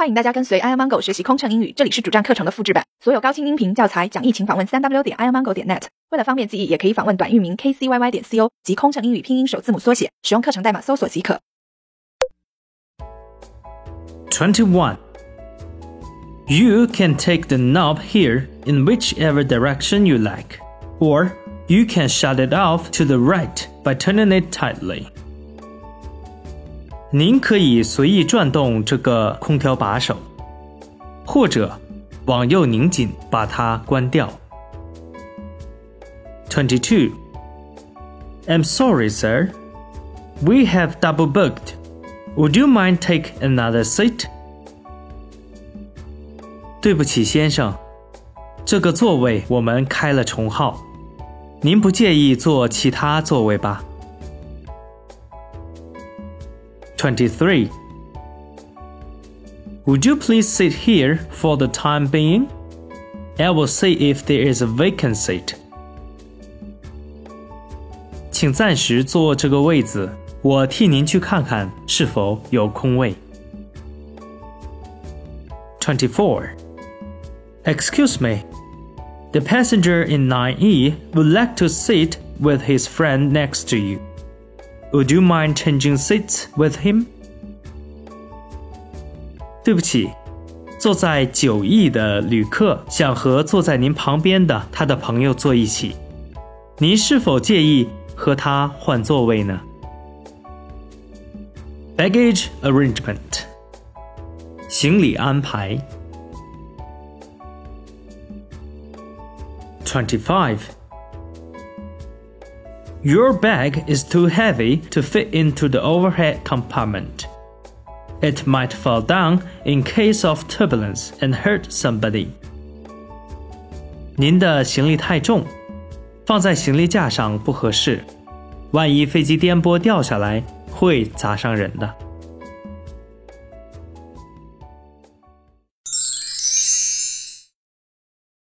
欢迎大家跟随 airmango 学习空乘英语，这里是主站课程的复制版。所有高清音频教材讲义，请访问三 w 点 airmango 点 net。为了方便记忆，也可以访问短域名 kcyy 点 co 及空乘英语拼音首字母缩写，使用课程代码搜索即可。Twenty one. You can take the knob here in whichever direction you like, or you can shut it off to the right by turning it tightly. 您可以随意转动这个空调把手，或者往右拧紧把它关掉。Twenty two. I'm sorry, sir. We have double booked. Would you mind take another seat? 对不起，先生，这个座位我们开了重号，您不介意坐其他座位吧 ？23. Would you please sit here for the time being? I will see if there is a vacant seat. 请暂时坐这个位子，我替您去看看是否有空位。24. Excuse me. The passenger in 9E would like to sit with his friend next to you. Would you mind changing seats with him? 对不起，坐在九 E 的旅客想和坐在您旁边的他的朋友坐一起，您是否介意和他换座位呢？Baggage arrangement，行李安排。Twenty-five. Your bag is too heavy to fit into the overhead compartment. It might fall down in case of turbulence and hurt somebody. 您的行李太重，放在行李架上不合适，万一飞机颠簸掉下来，会砸伤人的。